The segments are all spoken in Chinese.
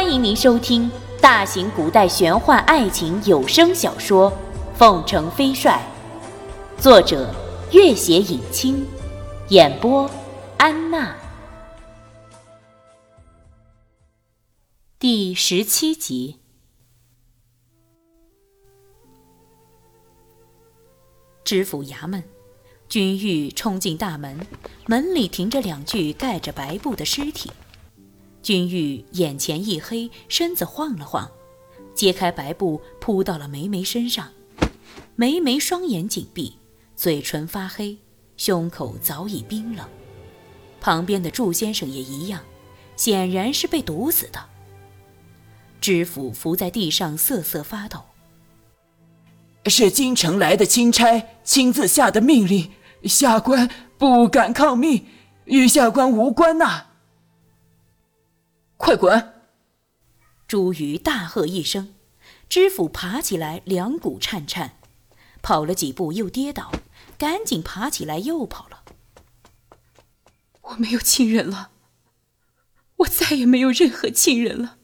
欢迎您收听大型古代玄幻爱情有声小说《凤城飞帅》，作者：月写影清，演播：安娜。第十七集。知府衙门，君玉冲进大门，门里停着两具盖着白布的尸体。君玉眼前一黑，身子晃了晃，揭开白布扑到了梅梅身上。梅梅双眼紧闭，嘴唇发黑，胸口早已冰冷。旁边的祝先生也一样，显然是被毒死的。知府伏在地上瑟瑟发抖。是京城来的钦差亲自下的命令，下官不敢抗命，与下官无关呐！快滚！朱瑜大喝一声，知府爬起来，两股颤颤，跑了几步又跌倒，赶紧爬起来又跑了。我没有亲人了，我再也没有任何亲人了。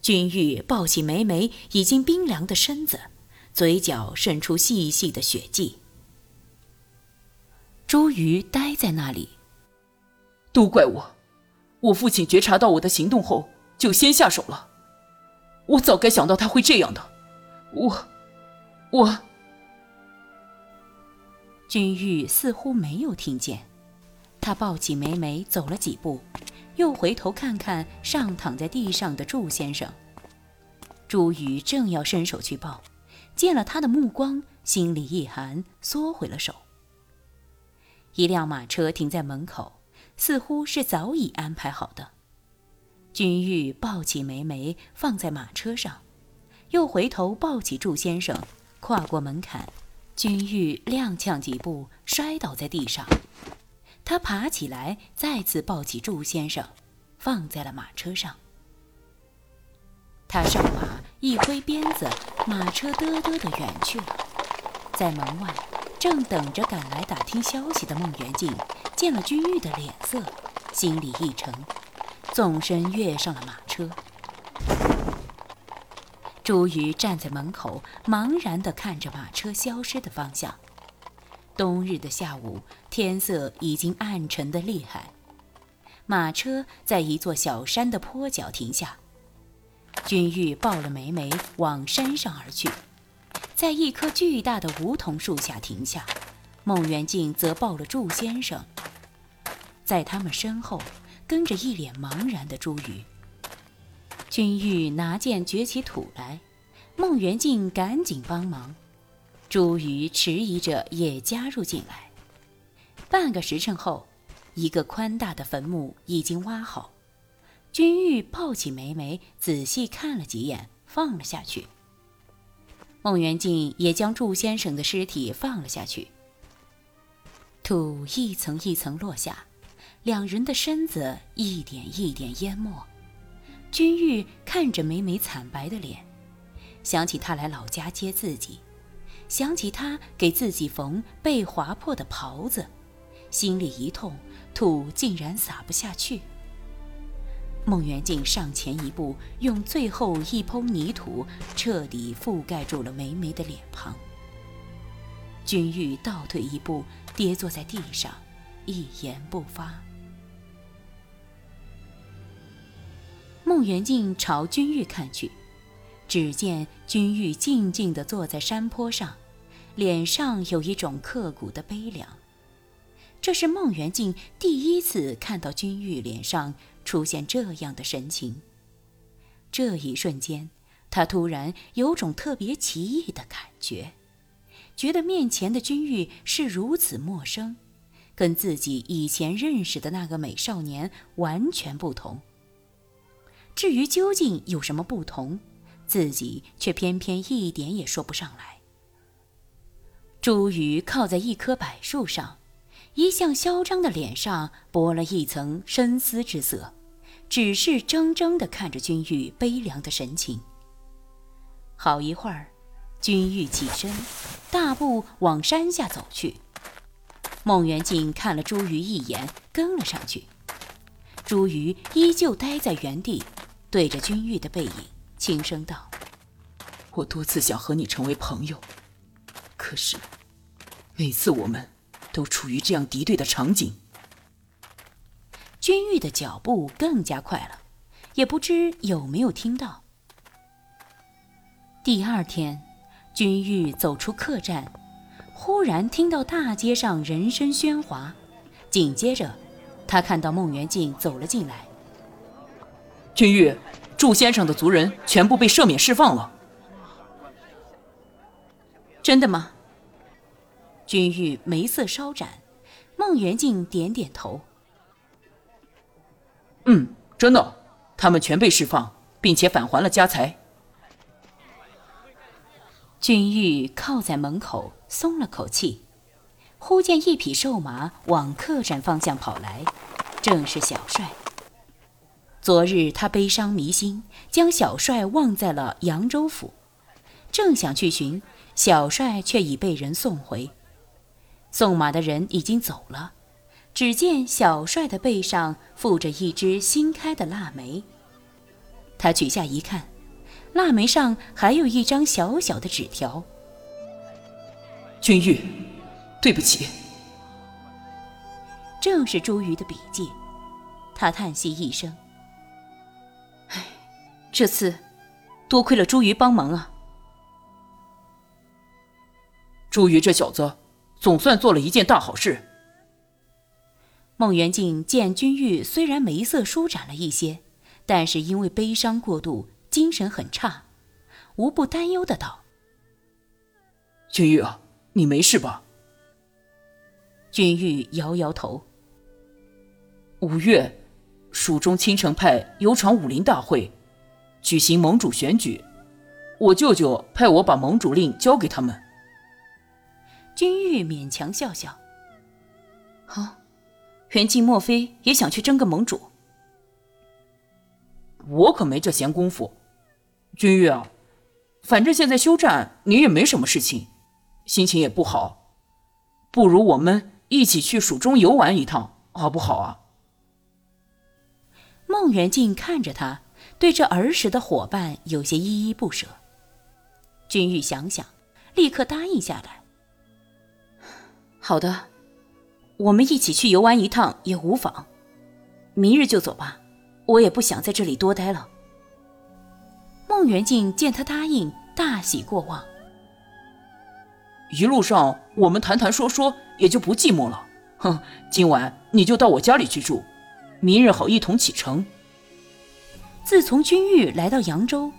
君玉抱起梅梅已经冰凉的身子。嘴角渗出细细的血迹。朱瑜呆在那里。都怪我，我父亲觉察到我的行动后就先下手了。我早该想到他会这样的。我，我。君玉似乎没有听见，他抱起梅梅走了几步，又回头看看上躺在地上的祝先生。朱宇正要伸手去抱。见了他的目光，心里一寒，缩回了手。一辆马车停在门口，似乎是早已安排好的。君玉抱起梅梅放在马车上，又回头抱起祝先生，跨过门槛。君玉踉跄几步，摔倒在地上。他爬起来，再次抱起祝先生，放在了马车上。他上马，一挥鞭子。马车嘚嘚的远去了，在门外正等着赶来打听消息的孟元敬见了君玉的脸色，心里一沉，纵身跃上了马车。朱瑜站在门口，茫然地看着马车消失的方向。冬日的下午，天色已经暗沉得厉害。马车在一座小山的坡脚停下。君玉抱了梅梅往山上而去，在一棵巨大的梧桐树下停下。孟元敬则抱了祝先生，在他们身后跟着一脸茫然的朱瑜。君玉拿剑掘起土来，孟元敬赶紧帮忙。朱瑜迟疑着也加入进来。半个时辰后，一个宽大的坟墓已经挖好。君玉抱起梅梅，仔细看了几眼，放了下去。孟元敬也将祝先生的尸体放了下去。土一层一层落下，两人的身子一点一点淹没。君玉看着梅梅惨白的脸，想起他来老家接自己，想起他给自己缝被划破的袍子，心里一痛，土竟然撒不下去。孟元敬上前一步，用最后一抔泥土彻底覆盖住了梅梅的脸庞。君玉倒退一步，跌坐在地上，一言不发。孟元敬朝君玉看去，只见君玉静静地坐在山坡上，脸上有一种刻骨的悲凉。这是孟元敬第一次看到君玉脸上。出现这样的神情，这一瞬间，他突然有种特别奇异的感觉，觉得面前的君玉是如此陌生，跟自己以前认识的那个美少年完全不同。至于究竟有什么不同，自己却偏偏一点也说不上来。朱宇靠在一棵柏树上。一向嚣张的脸上薄了一层深思之色，只是怔怔地看着君玉悲凉的神情。好一会儿，君玉起身，大步往山下走去。孟元敬看了朱瑜一眼，跟了上去。朱瑜依旧待在原地，对着君玉的背影轻声道：“我多次想和你成为朋友，可是每次我们都处于这样敌对的场景。”君玉的脚步更加快了，也不知有没有听到。第二天，君玉走出客栈，忽然听到大街上人声喧哗，紧接着，他看到孟元敬走了进来。君玉，祝先生的族人全部被赦免释放了。真的吗？君玉眉色稍展，孟元敬点点头。嗯，真的，他们全被释放，并且返还了家财。君玉靠在门口，松了口气，忽见一匹瘦马往客栈方向跑来，正是小帅。昨日他悲伤迷心，将小帅忘在了扬州府，正想去寻小帅，却已被人送回。送马的人已经走了。只见小帅的背上附着一只新开的腊梅，他取下一看，腊梅上还有一张小小的纸条。君玉，对不起。正是朱瑜的笔迹，他叹息一声：“唉，这次多亏了朱瑜帮忙啊。”朱瑜这小子，总算做了一件大好事。孟元敬见君玉虽然眉色舒展了一些，但是因为悲伤过度，精神很差，无不担忧的道：“君玉啊，你没事吧？”君玉摇摇头。五月，蜀中青城派有场武林大会，举行盟主选举，我舅舅派我把盟主令交给他们。君玉勉强笑笑：“好。”元敬莫非也想去争个盟主？我可没这闲工夫。君玉啊，反正现在休战，你也没什么事情，心情也不好，不如我们一起去蜀中游玩一趟，好不好啊？孟元敬看着他，对这儿时的伙伴有些依依不舍。君玉想想，立刻答应下来。好的。我们一起去游玩一趟也无妨，明日就走吧。我也不想在这里多待了。孟元敬见他答应，大喜过望。一路上我们谈谈说说，也就不寂寞了。哼，今晚你就到我家里去住，明日好一同启程。自从君玉来到扬州，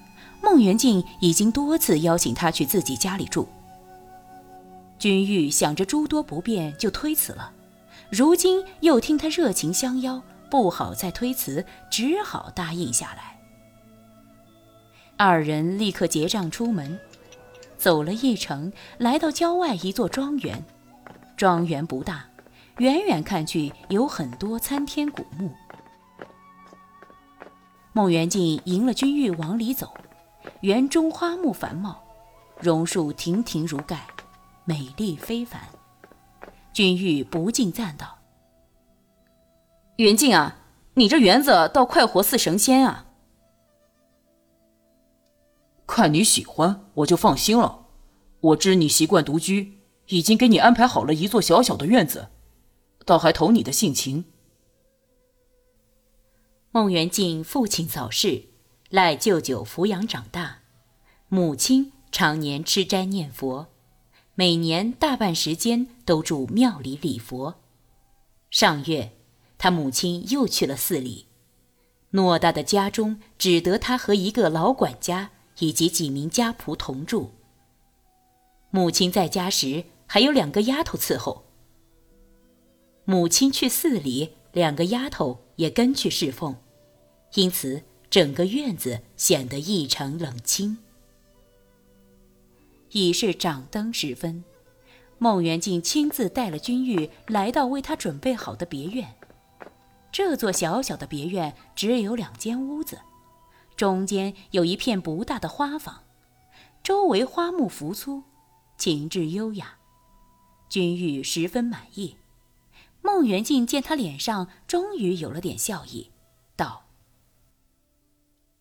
孟元敬已经多次邀请他去自己家里住。君玉想着诸多不便，就推辞了。如今又听他热情相邀，不好再推辞，只好答应下来。二人立刻结账出门，走了一程，来到郊外一座庄园。庄园不大，远远看去有很多参天古木。孟元敬迎了君玉往里走，园中花木繁茂，榕树亭亭如盖，美丽非凡。君玉不禁赞道：“元敬啊，你这园子倒快活似神仙啊！”看你喜欢，我就放心了。我知你习惯独居，已经给你安排好了一座小小的院子，倒还投你的性情。孟元敬父亲早逝，赖舅舅抚养长大，母亲常年吃斋念佛。每年大半时间都住庙里礼佛。上月，他母亲又去了寺里。偌大的家中，只得他和一个老管家以及几名家仆同住。母亲在家时，还有两个丫头伺候。母亲去寺里，两个丫头也跟去侍奉，因此整个院子显得异常冷清。已是掌灯时分，孟元敬亲自带了君玉来到为他准备好的别院。这座小小的别院只有两间屋子，中间有一片不大的花房，周围花木扶粗，情致优雅。君玉十分满意。孟元敬见他脸上终于有了点笑意，道：“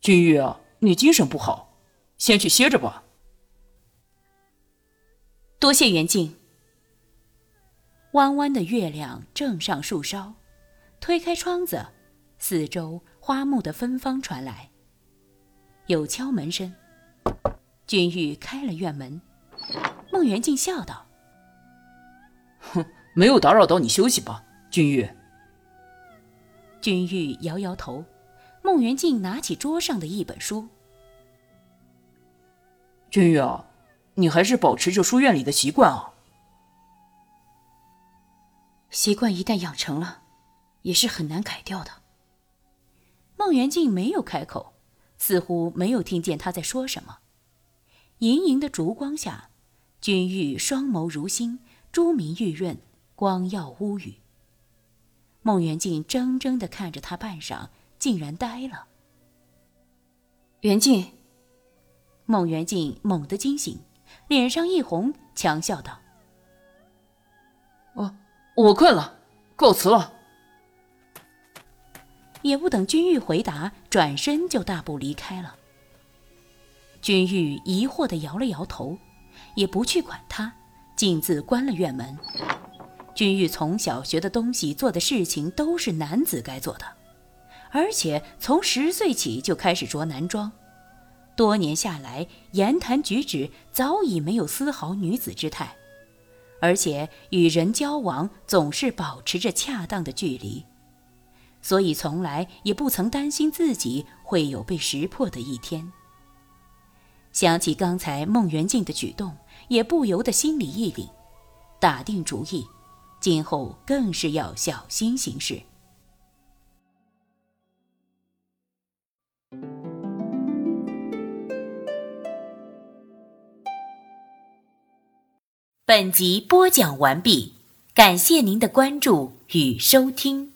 君玉啊，你精神不好，先去歇着吧。多谢元敬。弯弯的月亮正上树梢，推开窗子，四周花木的芬芳传来。有敲门声，君玉开了院门。孟元敬笑道：“哼，没有打扰到你休息吧，君玉。”君玉摇摇头。孟元敬拿起桌上的一本书：“君玉啊，你还是保持着书院里的习惯啊。习惯一旦养成了，也是很难改掉的。”孟元敬没有开口。似乎没有听见他在说什么。盈盈的烛光下，君玉双眸如星，珠明玉润，光耀乌宇。孟元敬怔怔地看着他半晌，竟然呆了。元敬，孟元敬猛地惊醒，脸上一红，强笑道：“我，我困了，告辞了。”也不等君玉回答，转身就大步离开了。君玉疑惑地摇了摇头，也不去管他，径自关了院门。君玉从小学的东西、做的事情都是男子该做的，而且从十岁起就开始着男装，多年下来，言谈举止早已没有丝毫女子之态，而且与人交往总是保持着恰当的距离。所以从来也不曾担心自己会有被识破的一天。想起刚才孟元敬的举动，也不由得心里一凛，打定主意，今后更是要小心行事。本集播讲完毕，感谢您的关注与收听。